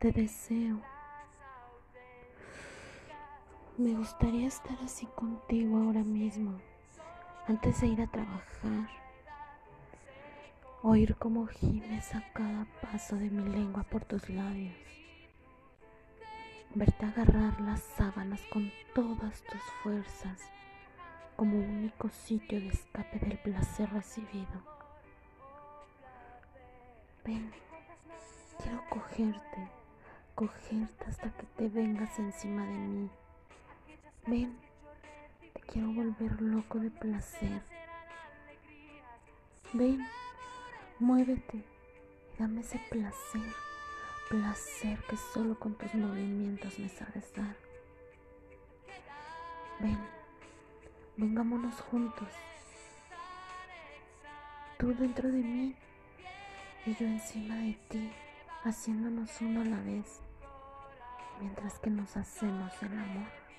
Te deseo. Me gustaría estar así contigo ahora mismo, antes de ir a trabajar. Oír cómo gimes a cada paso de mi lengua por tus labios. Verte agarrar las sábanas con todas tus fuerzas como único sitio de escape del placer recibido. Ven, quiero cogerte, cogerte hasta que te vengas encima de mí. Ven, te quiero volver loco de placer. Ven, muévete y dame ese placer, placer que solo con tus movimientos me sabes dar. Ven, vengámonos juntos. Tú dentro de mí y yo encima de ti, haciéndonos uno a la vez, mientras que nos hacemos el amor.